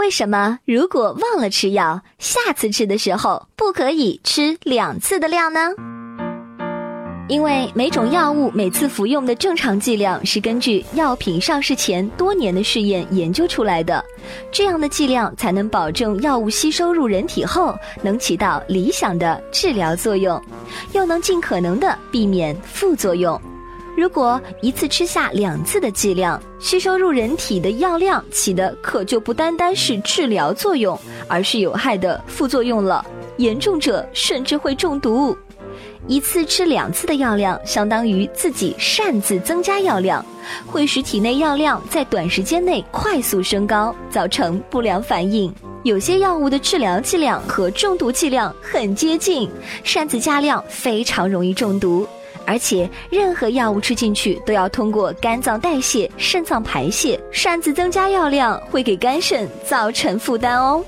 为什么如果忘了吃药，下次吃的时候不可以吃两次的量呢？因为每种药物每次服用的正常剂量是根据药品上市前多年的试验研究出来的，这样的剂量才能保证药物吸收入人体后能起到理想的治疗作用，又能尽可能的避免副作用。如果一次吃下两次的剂量，吸收入人体的药量起的可就不单单是治疗作用，而是有害的副作用了，严重者甚至会中毒。一次吃两次的药量，相当于自己擅自增加药量，会使体内药量在短时间内快速升高，造成不良反应。有些药物的治疗剂量和中毒剂量很接近，擅自加量非常容易中毒。而且，任何药物吃进去都要通过肝脏代谢、肾脏排泄，擅自增加药量会给肝肾造成负担哦。